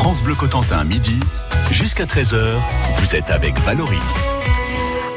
France Bleu Cotentin, midi, jusqu'à 13h, vous êtes avec Valoris.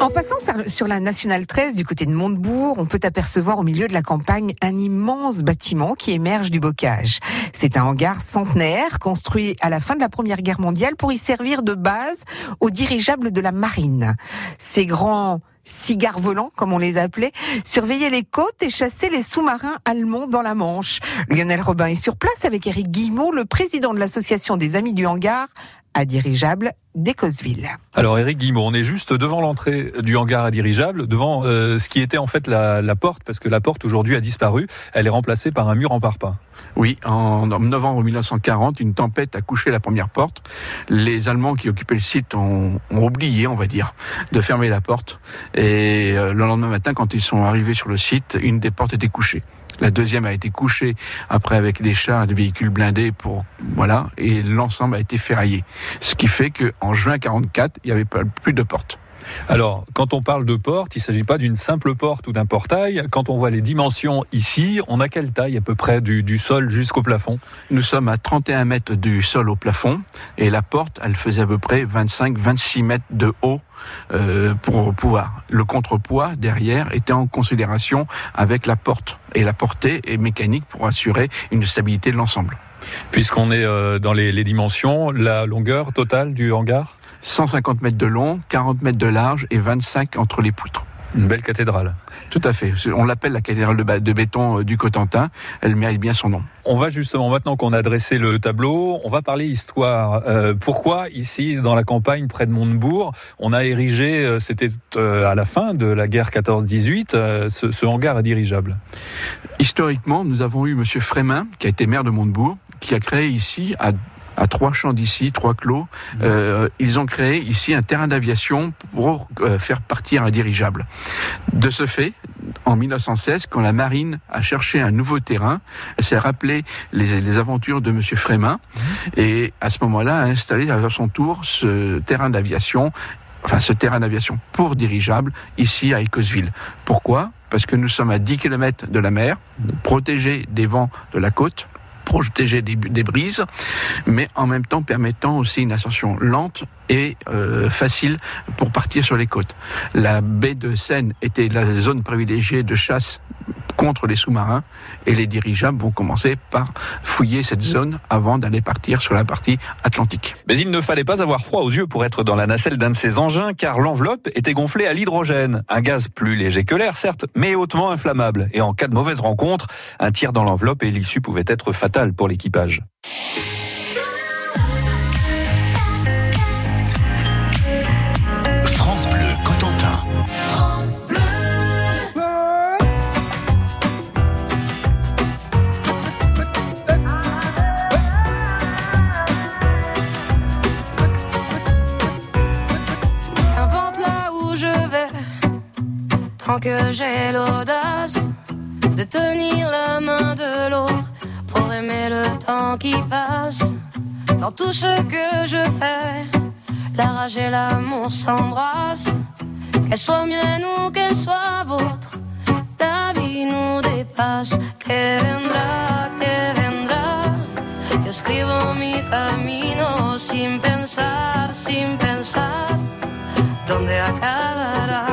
En passant sur la nationale 13 du côté de Montebourg, on peut apercevoir au milieu de la campagne un immense bâtiment qui émerge du bocage. C'est un hangar centenaire construit à la fin de la Première Guerre mondiale pour y servir de base aux dirigeables de la marine. Ces grands cigares volants, comme on les appelait, surveillaient les côtes et chassaient les sous-marins allemands dans la Manche. Lionel Robin est sur place avec Eric Guillemot, le président de l'association des Amis du Hangar, à dirigeable d'Écosville. Alors Eric Guillemot, on est juste devant l'entrée du hangar à dirigeable, devant euh, ce qui était en fait la, la porte, parce que la porte aujourd'hui a disparu, elle est remplacée par un mur en parpaing. Oui, en novembre 1940, une tempête a couché la première porte. Les Allemands qui occupaient le site ont, oublié, on va dire, de fermer la porte. Et euh, le lendemain matin, quand ils sont arrivés sur le site, une des portes était couchée. La deuxième a été couchée après avec des chars et des véhicules blindés pour voilà et l'ensemble a été ferraillé. Ce qui fait que en juin 44, il n'y avait plus de portes. Alors, quand on parle de porte, il ne s'agit pas d'une simple porte ou d'un portail. Quand on voit les dimensions ici, on a quelle taille à peu près du, du sol jusqu'au plafond? Nous sommes à 31 mètres du sol au plafond et la porte, elle faisait à peu près 25-26 mètres de haut. Euh, pour pouvoir. Le contrepoids derrière était en considération avec la porte et la portée est mécanique pour assurer une stabilité de l'ensemble. Puisqu'on est euh, dans les dimensions, la longueur totale du hangar? 150 mètres de long, 40 mètres de large et 25 entre les poutres. Une belle cathédrale. Tout à fait. On l'appelle la cathédrale de, béton euh, du Cotentin. Elle mérite bien son nom. On va justement, maintenant qu'on a dressé le tableau, on va parler histoire. Euh, pourquoi ici, dans la campagne près de Montebourg, on a érigé, euh, c'était à la fin de la guerre 14-18, euh, ce, ce, hangar à dirigeable? Historiquement, nous avons eu Monsieur Frémin, qui a été maire de Montebourg, qui a créé ici, à à trois champs d'ici, trois clos. Euh, ils ont créé ici un terrain d'aviation pour euh, faire partir un dirigeable. De ce fait, en 1916, quand la marine a cherché un nouveau terrain, elle s'est rappelé les, les, aventures de Monsieur Frémin et à ce moment-là a installé à son tour ce terrain d'aviation enfin ce terrain d'aviation pour dirigeable ici à Écosville. Pourquoi? Parce que nous sommes à 10 km de la mer, protégés des vents de la côte, protéger des, brises, mais en même temps permettant aussi une ascension lente et euh, facile pour partir sur les côtes. La baie de Seine était la zone privilégiée de chasse contre les sous-marins et les dirigeables vont commencer par fouiller cette zone avant d'aller partir sur la partie atlantique. Mais il ne fallait pas avoir froid aux yeux pour être dans la nacelle d'un de ces engins car l'enveloppe était gonflée à l'hydrogène, un gaz plus léger que l'air certes, mais hautement inflammable et en cas de mauvaise rencontre, un tir dans l'enveloppe et l'issue pouvait être fatale pour l'équipage. Que j'ai l'audace de tenir la main de l'autre pour aimer le temps qui passe. Dans tout ce que je fais, la rage et l'amour s'embrassent. Qu'elle soit mienne ou qu'elle soit vôtre, la vie nous dépasse. Que vendrá, que vendrá. Yo escribo mi camino sin pensar, sin pensar dónde acabará?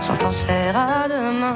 sans penser à demain.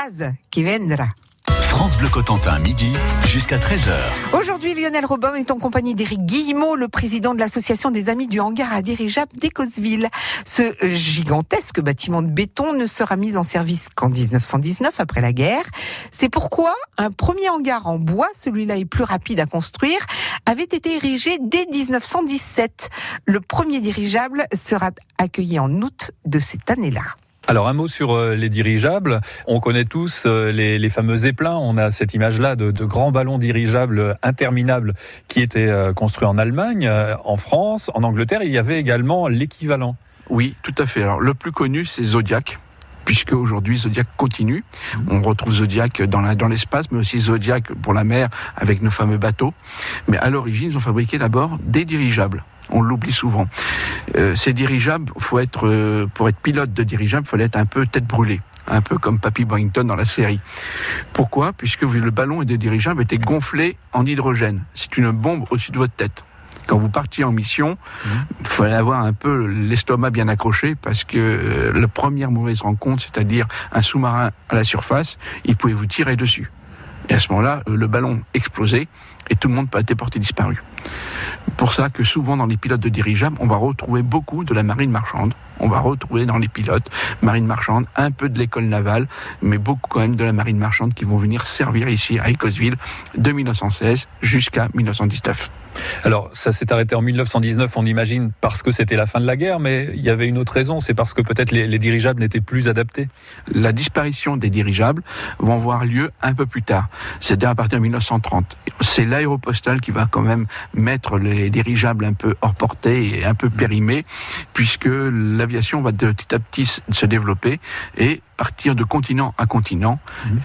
Zaz, qui vendra. France Bleu Cotentin, midi jusqu'à 13h. Aujourd'hui, Lionel Robin est en compagnie d'Éric Guillemot, le président de l'association des Amis du hangar à dirigeable d'Écosville. Ce gigantesque bâtiment de béton ne sera mis en service qu'en 1919, après la guerre. C'est pourquoi un premier hangar en bois, celui-là est plus rapide à construire, avait été érigé dès 1917. Le premier dirigeable sera accueilli en août de cette année-là. Alors un mot sur euh, les dirigeables. On connaît tous euh, les, fameux zeppelins. On a cette image-là de, grands ballons dirigeables interminables qui étaient euh, construits en Allemagne, en France, en Angleterre. Il y avait également l'équivalent. Oui, tout à fait. Alors, le plus connu, c'est Zodiac. Puisque aujourd'hui Zodiac continue, on retrouve Zodiac dans l'espace, mais aussi Zodiac pour la mer avec nos fameux bateaux. Mais à l'origine, ils ont fabriqué d'abord des dirigeables. On l'oublie souvent. Euh, ces dirigeables, faut être euh, pour être pilote de dirigeable, il fallait être un peu tête brûlée, un peu comme Papy Borington dans la série. Pourquoi? Puisque le ballon et des dirigeables étaient gonflés en hydrogène. C'est une bombe au-dessus de votre tête. Quand vous partiez en mission, il fallait avoir un peu l'estomac bien accroché parce que euh, la première mauvaise rencontre, c'est-à-dire un sous-marin à la surface, il pouvait vous tirer dessus. Et à ce moment-là, euh, le ballon explosait et tout le monde était porté disparu. Pour ça que souvent dans les pilotes de dirigeables, on va retrouver beaucoup de la marine marchande. On va retrouver dans les pilotes marine marchande, un peu de l'école navale, mais beaucoup quand même de la marine marchande qui vont venir servir ici à Écosville de 1916 jusqu'à 1919. Alors ça s'est arrêté en 1919, on imagine, parce que c'était la fin de la guerre, mais il y avait une autre raison. C'est parce que peut-être les, les dirigeables n'étaient plus adaptés. la disparition des dirigeables vont avoir lieu un peu plus tard. C'est-à-dire à partir de 1930. C'est l'aéropostale qui va quand même mettre les dirigeables un peu hors portée et un peu périmés, puisque l'aviation va de petit à petit se développer et partir de continent à continent.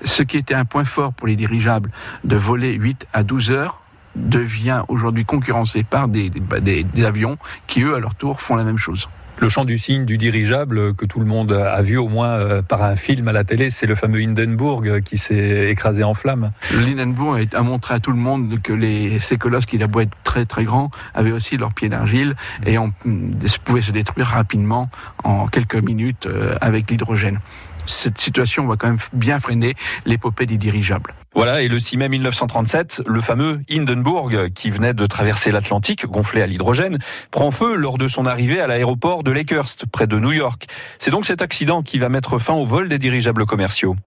Ce qui était un point fort pour les dirigeables de voler 8 à 12 heures devient aujourd'hui concurrencé par des, des- des- des avions qui, eux, à leur tour, font la même chose. Le chant du cygne du dirigeable que tout le monde a vu au moins euh, par un film à la télé, c'est le fameux Hindenburg qui s'est écrasé en flammes. L'Hindenburg a montré à tout le monde que les, ces colosses, qui a beau très très grands, avaient aussi leurs pieds d'argile et on mm, pouvaient se détruire rapidement en quelques minutes euh, avec l'hydrogène. Cette situation va quand même bien freiner l'épopée des dirigeables. Voilà, et le 6 mai 1937, le fameux Hindenburg, qui venait de traverser l'Atlantique, gonflé à l'hydrogène, prend feu lors de son arrivée à l'aéroport de Lakehurst, près de New York. C'est donc cet accident qui va mettre fin au vol des dirigeables commerciaux.